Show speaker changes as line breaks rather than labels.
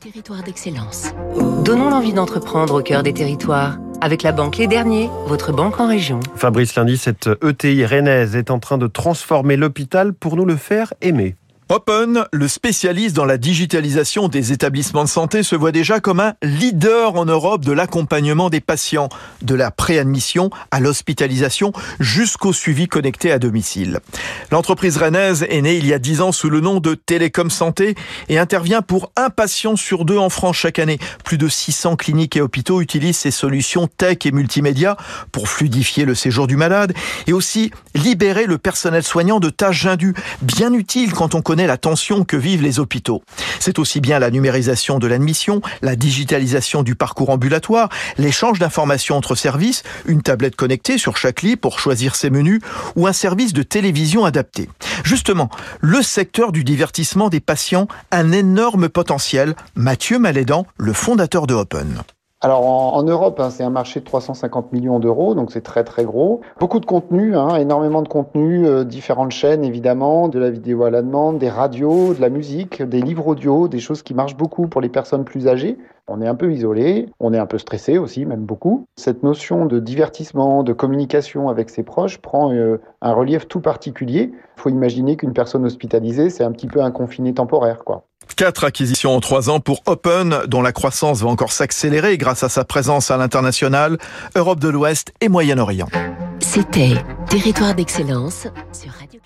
Territoire d'excellence. Donnons l'envie d'entreprendre au cœur des territoires. Avec la banque Les Derniers, votre banque en région.
Fabrice Lundi, cette ETI rennaise est en train de transformer l'hôpital pour nous le faire aimer.
Open, le spécialiste dans la digitalisation des établissements de santé, se voit déjà comme un leader en Europe de l'accompagnement des patients, de la préadmission à l'hospitalisation jusqu'au suivi connecté à domicile. L'entreprise rennaise est née il y a dix ans sous le nom de Télécom Santé et intervient pour un patient sur deux en France chaque année. Plus de 600 cliniques et hôpitaux utilisent ces solutions tech et multimédia pour fluidifier le séjour du malade et aussi libérer le personnel soignant de tâches indues, bien utiles quand on connaît la tension que vivent les hôpitaux. C'est aussi bien la numérisation de l'admission, la digitalisation du parcours ambulatoire, l'échange d'informations entre services, une tablette connectée sur chaque lit pour choisir ses menus ou un service de télévision adapté. Justement, le secteur du divertissement des patients a un énorme potentiel. Mathieu Malédan, le fondateur de Open.
Alors en, Europe, hein, c'est un marché de 350 millions d'euros, donc c'est très très gros. Beaucoup de contenu, hein, énormément de contenu, euh, différentes chaînes évidemment, de la vidéo à la demande, des radios, de la musique, des livres audio, des choses qui marchent beaucoup pour les personnes plus âgées. On est un peu isolé, on est un peu stressé aussi, même beaucoup. Cette notion de divertissement, de communication avec ses proches prend euh, un relief tout particulier. Il faut imaginer qu'une personne hospitalisée, c'est un petit peu un confiné temporaire, quoi.
Quatre acquisitions en trois ans pour Open, dont la croissance va encore s'accélérer grâce à sa présence à l'international, Europe de l'Ouest et Moyen-Orient.
C'était Territoire d'excellence sur Radio